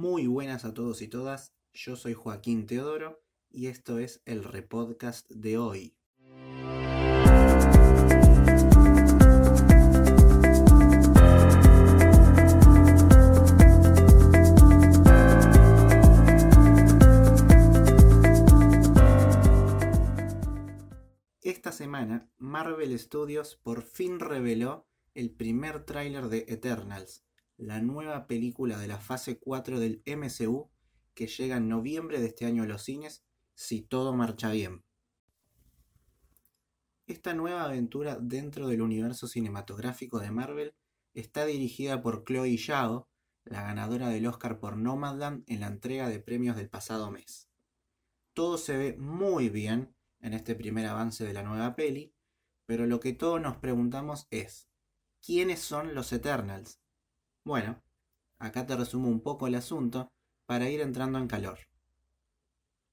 Muy buenas a todos y todas, yo soy Joaquín Teodoro y esto es el repodcast de hoy. Esta semana, Marvel Studios por fin reveló el primer tráiler de Eternals, la nueva película de la fase 4 del MCU que llega en noviembre de este año a los cines si todo marcha bien. Esta nueva aventura dentro del universo cinematográfico de Marvel está dirigida por Chloe Zhao, la ganadora del Oscar por Nomadland en la entrega de premios del pasado mes. Todo se ve muy bien en este primer avance de la nueva peli, pero lo que todos nos preguntamos es, ¿quiénes son los Eternals? Bueno, acá te resumo un poco el asunto para ir entrando en calor.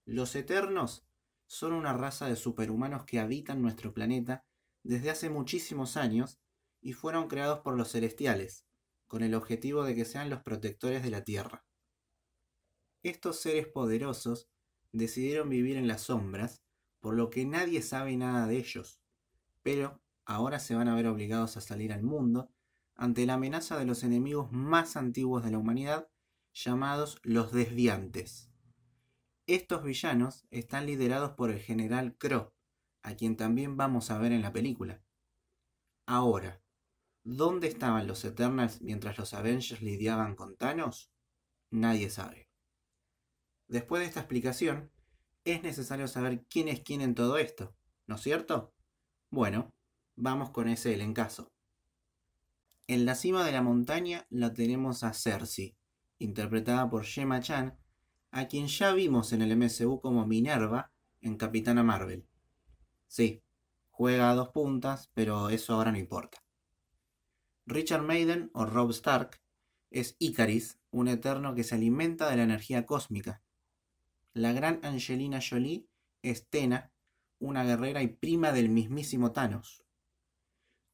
Los Eternos son una raza de superhumanos que habitan nuestro planeta desde hace muchísimos años y fueron creados por los celestiales, con el objetivo de que sean los protectores de la Tierra. Estos seres poderosos decidieron vivir en las sombras por lo que nadie sabe nada de ellos, pero ahora se van a ver obligados a salir al mundo ante la amenaza de los enemigos más antiguos de la humanidad, llamados los desviantes. Estos villanos están liderados por el general Crow, a quien también vamos a ver en la película. Ahora, ¿dónde estaban los Eternals mientras los Avengers lidiaban con Thanos? Nadie sabe. Después de esta explicación, es necesario saber quién es quién en todo esto, ¿no es cierto? Bueno, vamos con ese elencazo. En la cima de la montaña la tenemos a Cersei, interpretada por Gemma Chan, a quien ya vimos en el MCU como Minerva en Capitana Marvel. Sí, juega a dos puntas, pero eso ahora no importa. Richard Maiden o Rob Stark es Icaris, un eterno que se alimenta de la energía cósmica la gran Angelina Jolie es Tena, una guerrera y prima del mismísimo Thanos.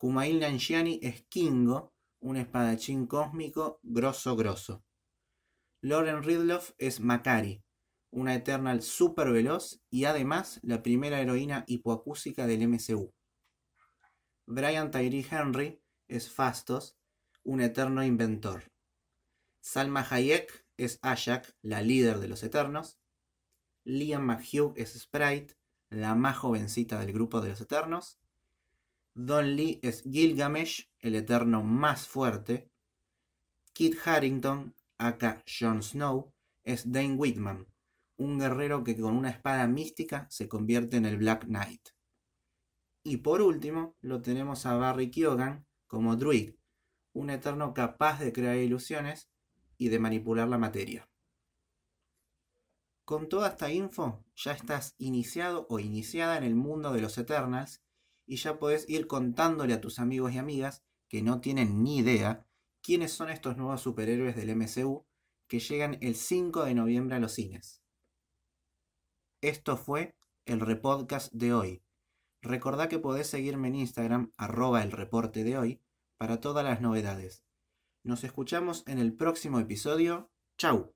Kumail Nanjiani es Kingo, un espadachín cósmico grosso grosso. Lauren Ridloff es Makari, una Eternal super veloz y además la primera heroína hipoacúsica del MCU. Brian Tyree Henry es Fastos, un eterno inventor. Salma Hayek es Ashak, la líder de los Eternos. Liam McHugh es Sprite, la más jovencita del grupo de los Eternos. Don Lee es Gilgamesh, el Eterno más fuerte. Kit Harrington, aka Jon Snow, es Dane Whitman, un guerrero que con una espada mística se convierte en el Black Knight. Y por último, lo tenemos a Barry Keoghan como Druid, un Eterno capaz de crear ilusiones y de manipular la materia. Con toda esta info ya estás iniciado o iniciada en el mundo de los Eternals y ya podés ir contándole a tus amigos y amigas que no tienen ni idea quiénes son estos nuevos superhéroes del MCU que llegan el 5 de noviembre a los cines. Esto fue el repodcast de hoy. Recordá que podés seguirme en Instagram arroba el reporte de hoy para todas las novedades. Nos escuchamos en el próximo episodio. ¡Chao!